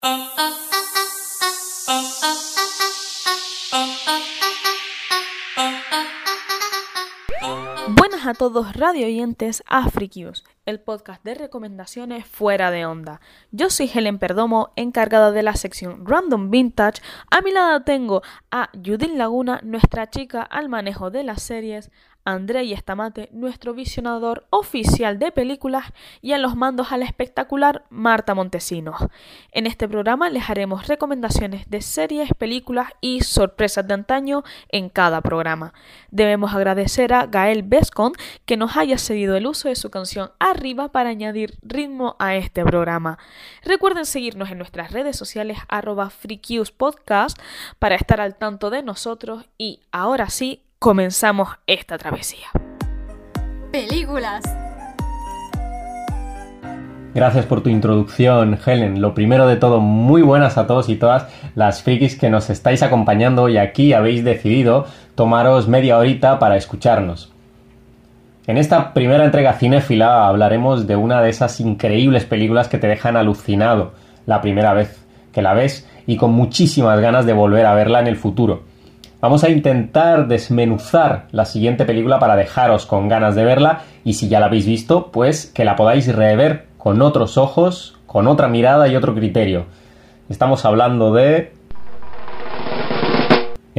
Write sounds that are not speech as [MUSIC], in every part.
Buenas a todos radio oyentes Afrikius, el podcast de recomendaciones fuera de onda. Yo soy Helen Perdomo, encargada de la sección Random Vintage. A mi lado tengo a Judith Laguna, nuestra chica al manejo de las series, Andrei Estamate, nuestro visionador oficial de películas, y en los mandos al espectacular Marta Montesinos. En este programa les haremos recomendaciones de series, películas y sorpresas de antaño en cada programa. Debemos agradecer a Gael Bescon que nos haya cedido el uso de su canción Arriba para añadir ritmo a este programa. Recuerden seguirnos en nuestras redes sociales arroba Podcast para estar al tanto de nosotros y ahora sí, comenzamos esta travesía. Películas. Gracias por tu introducción, Helen. Lo primero de todo, muy buenas a todos y todas las frikis que nos estáis acompañando y aquí habéis decidido tomaros media horita para escucharnos. En esta primera entrega cinéfila hablaremos de una de esas increíbles películas que te dejan alucinado la primera vez que la ves y con muchísimas ganas de volver a verla en el futuro. Vamos a intentar desmenuzar la siguiente película para dejaros con ganas de verla y si ya la habéis visto, pues que la podáis rever con otros ojos, con otra mirada y otro criterio. Estamos hablando de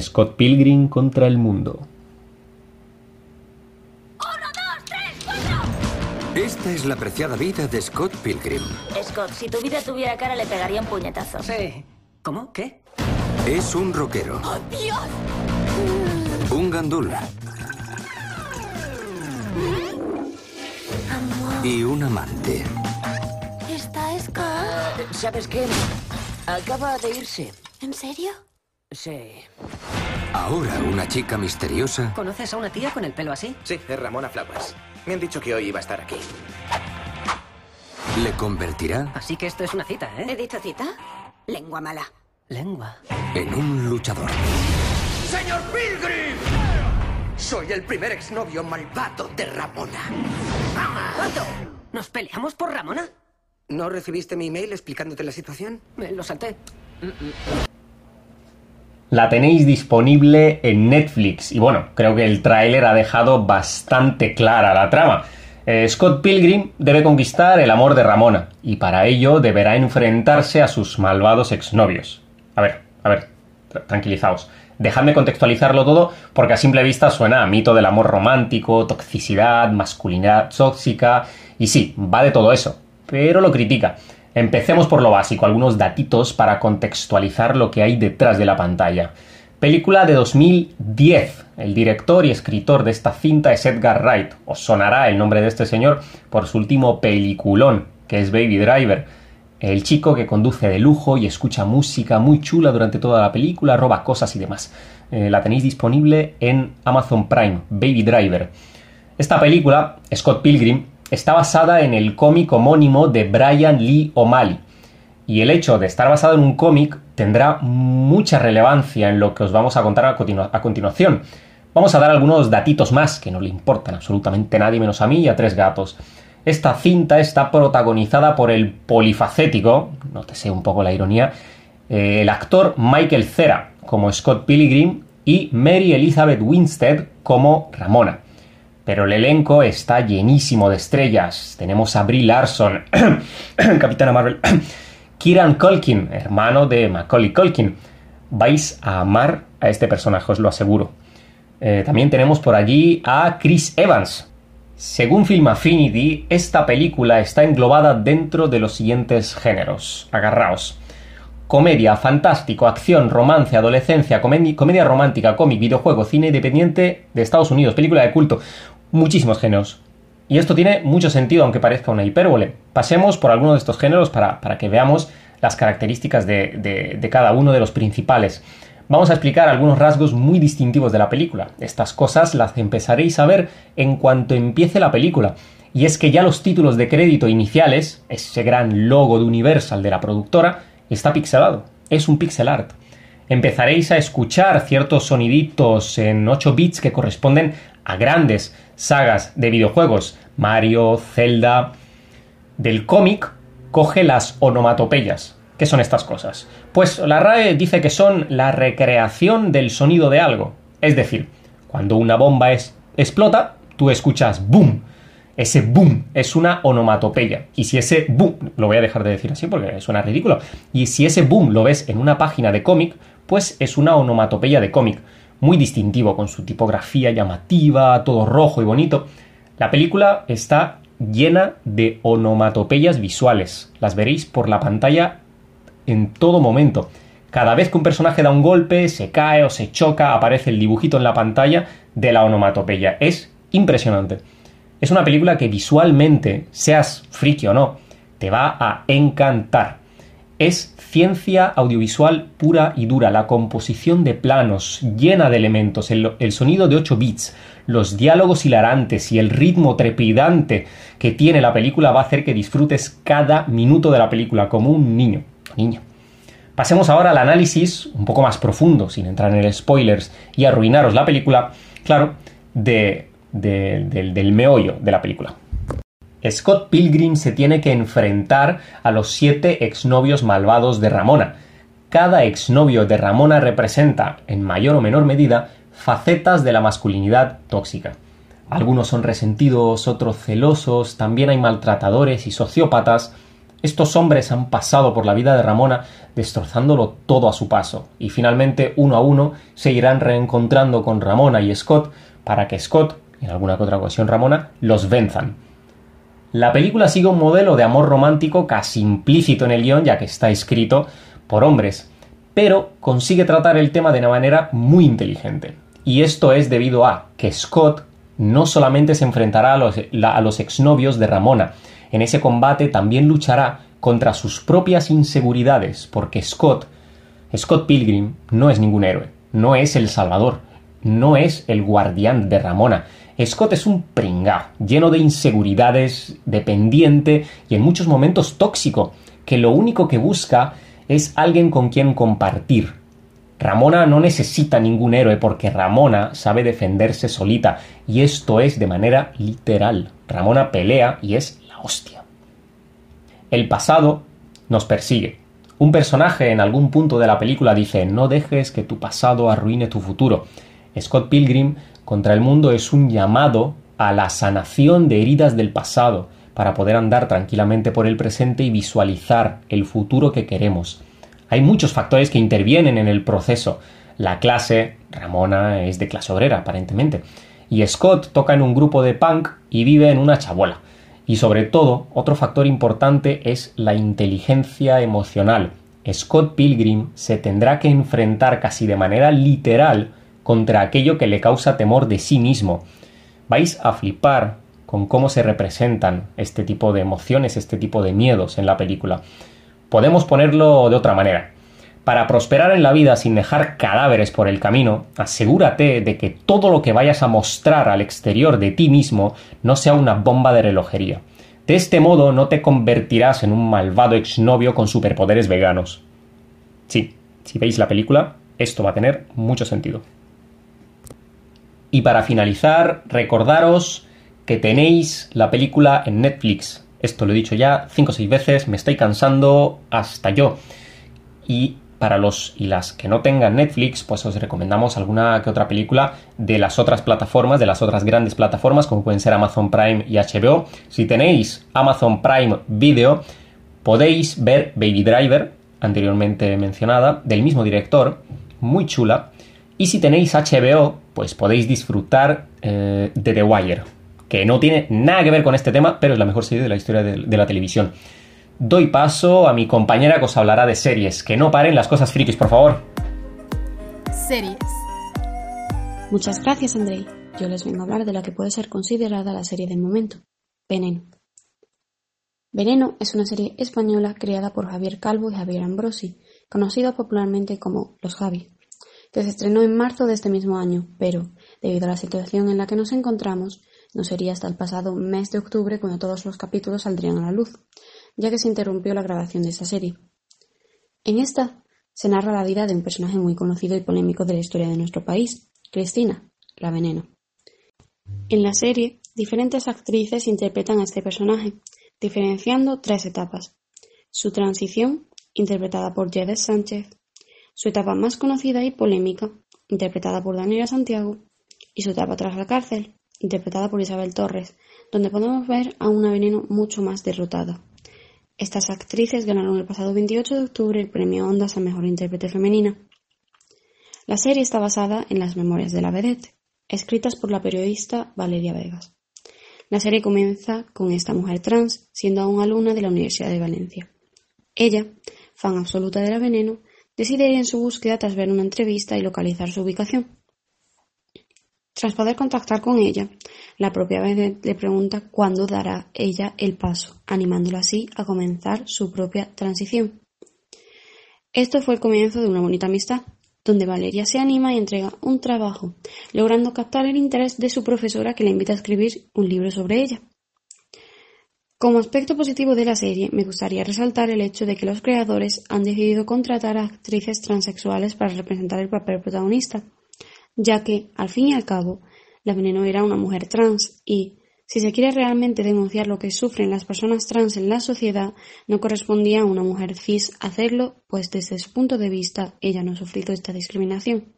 Scott Pilgrim contra el mundo. Esta es la apreciada vida de Scott Pilgrim. Scott, si tu vida tuviera cara, le pegaría un puñetazo. Sí. ¿Cómo? ¿Qué? Es un rockero. ¡Oh, Dios! Un gandul. Y un amante. ¿Está Scott? ¿Sabes qué? Acaba de irse. ¿En serio? Sí. Ahora una chica misteriosa ¿Conoces a una tía con el pelo así? Sí, es Ramona Flowers. Me han dicho que hoy iba a estar aquí. le convertirá Así que esto es una cita, ¿He ¿eh? dicho cita? Lengua mala. Lengua. en un luchador. ¡Señor Pilgrim! Soy el primer exnovio malvado de Ramona. ¿Cuánto? ¿Nos peleamos por Ramona? ¿No recibiste mi email explicándote la situación? Me lo salté. La tenéis disponible en Netflix y bueno, creo que el tráiler ha dejado bastante clara la trama. Eh, Scott Pilgrim debe conquistar el amor de Ramona y para ello deberá enfrentarse a sus malvados exnovios. A ver, a ver, tra- tranquilizaos. Dejadme contextualizarlo todo porque a simple vista suena mito del amor romántico, toxicidad, masculinidad tóxica y sí, va de todo eso, pero lo critica. Empecemos por lo básico, algunos datitos para contextualizar lo que hay detrás de la pantalla. Película de 2010. El director y escritor de esta cinta es Edgar Wright. Os sonará el nombre de este señor por su último peliculón, que es Baby Driver. El chico que conduce de lujo y escucha música muy chula durante toda la película, roba cosas y demás. Eh, la tenéis disponible en Amazon Prime, Baby Driver. Esta película, Scott Pilgrim, está basada en el cómic homónimo de Brian Lee O'Malley. Y el hecho de estar basado en un cómic tendrá mucha relevancia en lo que os vamos a contar a, a continuación. Vamos a dar algunos datitos más que no le importan absolutamente a nadie menos a mí y a tres gatos. Esta cinta está protagonizada por el polifacético, nótese un poco la ironía, eh, el actor Michael Cera como Scott Pilgrim y Mary Elizabeth Winstead como Ramona. Pero el elenco está llenísimo de estrellas. Tenemos a Brie Larson, [COUGHS] Capitana Marvel, [COUGHS] Kieran Culkin, hermano de Macaulay Culkin. Vais a amar a este personaje, os lo aseguro. Eh, también tenemos por allí a Chris Evans. Según Film Affinity, esta película está englobada dentro de los siguientes géneros. Agarraos. Comedia, fantástico, acción, romance, adolescencia, comedi- comedia romántica, cómic, videojuego, cine independiente de Estados Unidos, película de culto. Muchísimos géneros. Y esto tiene mucho sentido, aunque parezca una hipérbole. Pasemos por algunos de estos géneros para, para que veamos las características de- de cada uno de los principales. Vamos a explicar algunos rasgos muy distintivos de la película. Estas cosas las empezaréis a ver en cuanto empiece la película. Y es que ya los títulos de crédito iniciales, ese gran logo de Universal de la productora, está pixelado. Es un pixel art. Empezaréis a escuchar ciertos soniditos en 8 bits que corresponden a grandes sagas de videojuegos. Mario, Zelda. Del cómic coge las onomatopeyas. ¿Qué son estas cosas? Pues la RAE dice que son la recreación del sonido de algo. Es decir, cuando una bomba es, explota, tú escuchas boom. Ese boom es una onomatopeya. Y si ese boom, lo voy a dejar de decir así porque suena ridículo, y si ese boom lo ves en una página de cómic, pues es una onomatopeya de cómic. Muy distintivo, con su tipografía llamativa, todo rojo y bonito. La película está llena de onomatopeyas visuales. Las veréis por la pantalla en todo momento. Cada vez que un personaje da un golpe, se cae o se choca, aparece el dibujito en la pantalla de la onomatopeya. Es impresionante. Es una película que visualmente, seas friki o no, te va a encantar. Es ciencia audiovisual pura y dura, la composición de planos llena de elementos, el, sonido de 8 bits, los diálogos hilarantes y el ritmo trepidante que tiene la película va a hacer que disfrutes cada minuto de la película como un niño. Niño. Pasemos ahora al análisis un poco más profundo, sin entrar en spoilers y arruinaros la película, claro, de, de, del, del meollo de la película. Scott Pilgrim se tiene que enfrentar a los siete exnovios malvados de Ramona. Cada exnovio de Ramona representa, en mayor o menor medida, facetas de la masculinidad tóxica. Algunos son resentidos, otros celosos, también hay maltratadores y sociópatas. Estos hombres han pasado por la vida de Ramona destrozándolo todo a su paso, y finalmente uno a uno se irán reencontrando con Ramona y Scott para que Scott, en alguna que otra ocasión Ramona, los venzan. La película sigue un modelo de amor romántico casi implícito en el guion, ya que está escrito por hombres, pero consigue tratar el tema de una manera muy inteligente. Y esto es debido a que Scott no solamente se enfrentará a los, a los exnovios de Ramona, en ese combate también luchará contra sus propias inseguridades, porque Scott, Scott Pilgrim, no es ningún héroe, no es el salvador, no es el guardián de Ramona, Scott es un pringao, lleno de inseguridades, dependiente y en muchos momentos tóxico, que lo único que busca es alguien con quien compartir. Ramona no necesita ningún héroe porque Ramona sabe defenderse solita y esto es de manera literal. Ramona pelea y es hostia. El pasado nos persigue. Un personaje en algún punto de la película dice no dejes que tu pasado arruine tu futuro. Scott Pilgrim contra el mundo es un llamado a la sanación de heridas del pasado para poder andar tranquilamente por el presente y visualizar el futuro que queremos. Hay muchos factores que intervienen en el proceso. La clase, Ramona es de clase obrera aparentemente, y Scott toca en un grupo de punk y vive en una chabola. Y sobre todo, otro factor importante es la inteligencia emocional. Scott Pilgrim se tendrá que enfrentar casi de manera literal contra aquello que le causa temor de sí mismo. Vais a flipar con cómo se representan este tipo de emociones, este tipo de miedos en la película. Podemos ponerlo de otra manera. Para prosperar en la vida sin dejar cadáveres por el camino, asegúrate de que todo lo que vayas a mostrar al exterior de ti mismo no sea una bomba de relojería. De este modo no te convertirás en un malvado exnovio con superpoderes veganos. Sí, si veis la película, esto va a tener mucho sentido. Y para finalizar, recordaros que tenéis la película en Netflix. Esto lo he dicho ya cinco o seis veces, me estoy cansando hasta yo. Y para los y las que no tengan Netflix, pues os recomendamos alguna que otra película de las otras plataformas, de las otras grandes plataformas, como pueden ser Amazon Prime y HBO. Si tenéis Amazon Prime Video, podéis ver Baby Driver, anteriormente mencionada, del mismo director, muy chula. Y si tenéis HBO, pues podéis disfrutar eh, de The Wire, que no tiene nada que ver con este tema, pero es la mejor serie de la historia de, de la televisión. Doy paso a mi compañera que os hablará de series. Que no paren las cosas frikis, por favor. Series. Muchas gracias, Andrei. Yo les vengo a hablar de la que puede ser considerada la serie del momento, Veneno. Veneno es una serie española creada por Javier Calvo y Javier Ambrosi, conocido popularmente como Los Javi, que se estrenó en marzo de este mismo año, pero, debido a la situación en la que nos encontramos, no sería hasta el pasado mes de octubre cuando todos los capítulos saldrían a la luz, ya que se interrumpió la grabación de esta serie. En esta se narra la vida de un personaje muy conocido y polémico de la historia de nuestro país, Cristina, la veneno. En la serie, diferentes actrices interpretan a este personaje, diferenciando tres etapas. Su transición, interpretada por Jedes Sánchez, su etapa más conocida y polémica, interpretada por Daniela Santiago, y su etapa tras la cárcel, interpretada por Isabel Torres, donde podemos ver a una Veneno mucho más derrotada. Estas actrices ganaron el pasado 28 de octubre el premio Ondas a Mejor Intérprete Femenina. La serie está basada en las memorias de la vedette, escritas por la periodista Valeria Vegas. La serie comienza con esta mujer trans siendo aún alumna de la Universidad de Valencia. Ella, fan absoluta de la veneno, decide ir en su búsqueda tras ver una entrevista y localizar su ubicación. Tras poder contactar con ella, la propia vedette le pregunta cuándo dará ella el paso, animándola así a comenzar su propia transición. Esto fue el comienzo de una bonita amistad, donde Valeria se anima y entrega un trabajo, logrando captar el interés de su profesora que le invita a escribir un libro sobre ella. Como aspecto positivo de la serie, me gustaría resaltar el hecho de que los creadores han decidido contratar a actrices transexuales para representar el papel protagonista, ya que, al fin y al cabo, la veneno era una mujer trans y, si se quiere realmente denunciar lo que sufren las personas trans en la sociedad, no correspondía a una mujer cis hacerlo, pues desde su punto de vista ella no ha sufrido esta discriminación.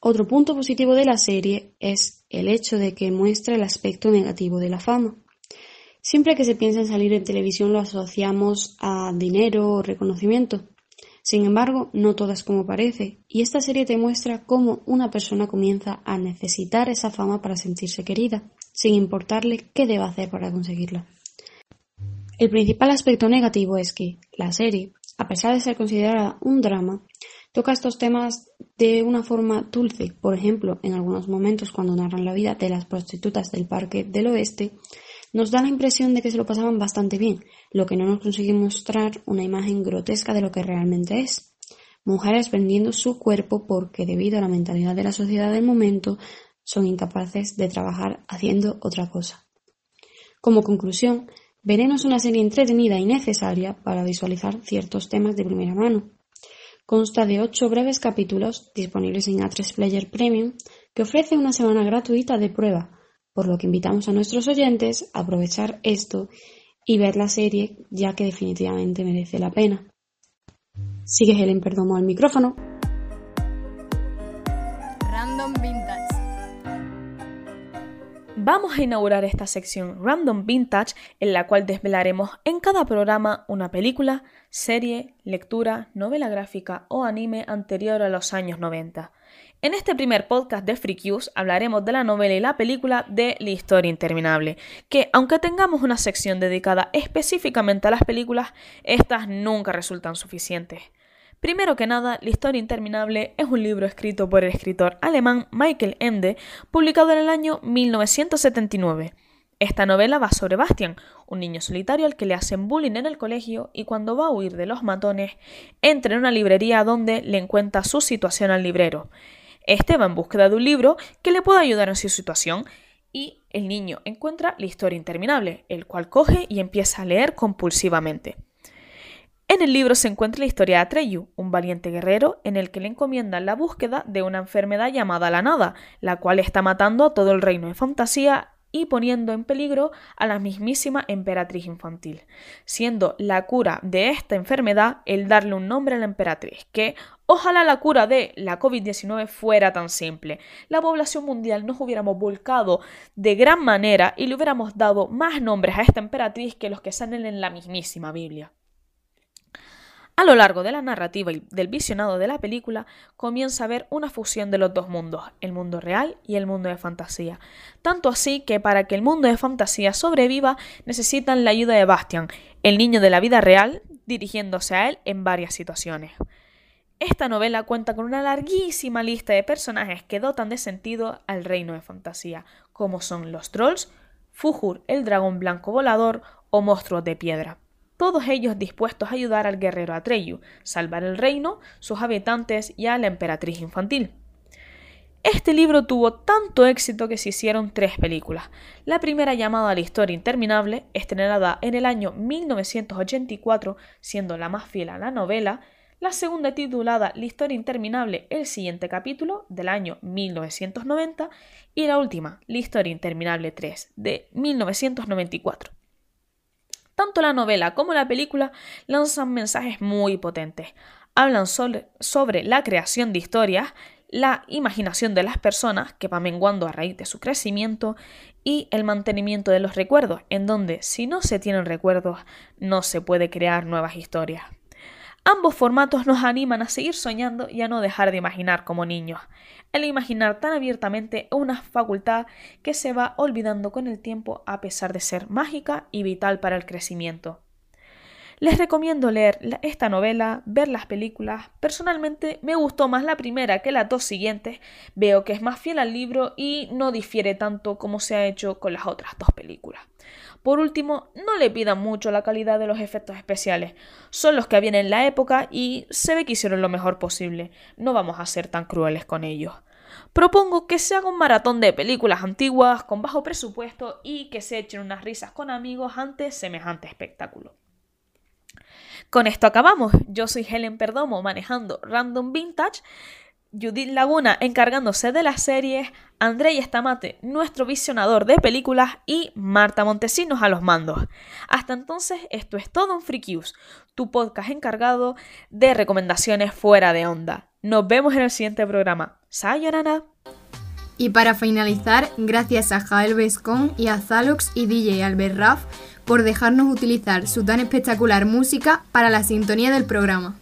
Otro punto positivo de la serie es el hecho de que muestra el aspecto negativo de la fama. Siempre que se piensa en salir en televisión lo asociamos a dinero o reconocimiento, sin embargo, no todo es como parece, y esta serie te muestra cómo una persona comienza a necesitar esa fama para sentirse querida, sin importarle qué deba hacer para conseguirla. El principal aspecto negativo es que la serie, a pesar de ser considerada un drama, toca estos temas de una forma dulce. Por ejemplo, en algunos momentos cuando narran la vida de las prostitutas del Parque del Oeste, nos da la impresión de que se lo pasaban bastante bien, lo que no nos consigue mostrar una imagen grotesca de lo que realmente es. Mujeres vendiendo su cuerpo porque, debido a la mentalidad de la sociedad del momento, son incapaces de trabajar haciendo otra cosa. Como conclusión, Veneno es una serie entretenida y necesaria para visualizar ciertos temas de primera mano. Consta de ocho breves capítulos disponibles en A3 Player Premium que ofrece una semana gratuita de prueba por lo que invitamos a nuestros oyentes a aprovechar esto y ver la serie ya que definitivamente merece la pena. Sigue Helen Perdomo al micrófono. Random Vintage. Vamos a inaugurar esta sección Random Vintage en la cual desvelaremos en cada programa una película, serie, lectura, novela gráfica o anime anterior a los años 90. En este primer podcast de Freak hablaremos de la novela y la película de La historia interminable, que aunque tengamos una sección dedicada específicamente a las películas, estas nunca resultan suficientes. Primero que nada, La historia interminable es un libro escrito por el escritor alemán Michael Ende, publicado en el año 1979. Esta novela va sobre Bastian, un niño solitario al que le hacen bullying en el colegio y cuando va a huir de los matones, entra en una librería donde le encuentra su situación al librero. Este va en búsqueda de un libro que le pueda ayudar en su situación y el niño encuentra la historia interminable, el cual coge y empieza a leer compulsivamente. En el libro se encuentra la historia de Atreyu, un valiente guerrero en el que le encomiendan la búsqueda de una enfermedad llamada la nada, la cual está matando a todo el reino de fantasía y poniendo en peligro a la mismísima emperatriz infantil, siendo la cura de esta enfermedad el darle un nombre a la emperatriz, que ojalá la cura de la COVID-19 fuera tan simple. La población mundial nos hubiéramos volcado de gran manera y le hubiéramos dado más nombres a esta emperatriz que los que salen en la mismísima Biblia. A lo largo de la narrativa y del visionado de la película comienza a ver una fusión de los dos mundos, el mundo real y el mundo de fantasía. Tanto así que para que el mundo de fantasía sobreviva necesitan la ayuda de Bastian, el niño de la vida real, dirigiéndose a él en varias situaciones. Esta novela cuenta con una larguísima lista de personajes que dotan de sentido al reino de fantasía, como son los trolls, Fujur, el dragón blanco volador o monstruos de piedra todos ellos dispuestos a ayudar al guerrero Atreyu, salvar el reino, sus habitantes y a la emperatriz infantil. Este libro tuvo tanto éxito que se hicieron tres películas. La primera llamada La historia interminable, estrenada en el año 1984, siendo la más fiel a la novela, la segunda titulada La historia interminable, el siguiente capítulo, del año 1990, y la última, La historia interminable 3, de 1994. Tanto la novela como la película lanzan mensajes muy potentes. Hablan sobre, la creación de historias, la imaginación de las personas, que va menguando a raíz de su crecimiento, y el mantenimiento de los recuerdos, en donde si no se tienen recuerdos no se puede crear nuevas historias. Ambos formatos nos animan a seguir soñando y a no dejar de imaginar como niños. El imaginar tan abiertamente es una facultad que se va olvidando con el tiempo a pesar de ser mágica y vital para el crecimiento. Les recomiendo leer esta novela, ver las películas. Personalmente me gustó más la primera que las dos siguientes. Veo que es más fiel al libro y no difiere tanto como se ha hecho con las otras dos películas. Por último, no le pidan mucho la calidad de los efectos especiales. Son los que habían en la época y se ve que hicieron lo mejor posible. No vamos a ser tan crueles con ellos. Propongo que se haga un maratón de películas antiguas con bajo presupuesto y que se echen unas risas con amigos ante semejante espectáculo. Con esto acabamos. Yo soy Helen Perdomo manejando Random Vintage. Judith Laguna encargándose de las series, Andrei Estamate, nuestro visionador de películas y Marta Montesinos a los mandos. Hasta entonces, esto es todo en Freakius, tu podcast encargado de recomendaciones fuera de onda. Nos vemos en el siguiente programa. Sayonara. Y para finalizar, gracias a Jael Bescon y a Zalox y DJ Albert Raff por dejarnos utilizar su tan espectacular música para la sintonía del programa.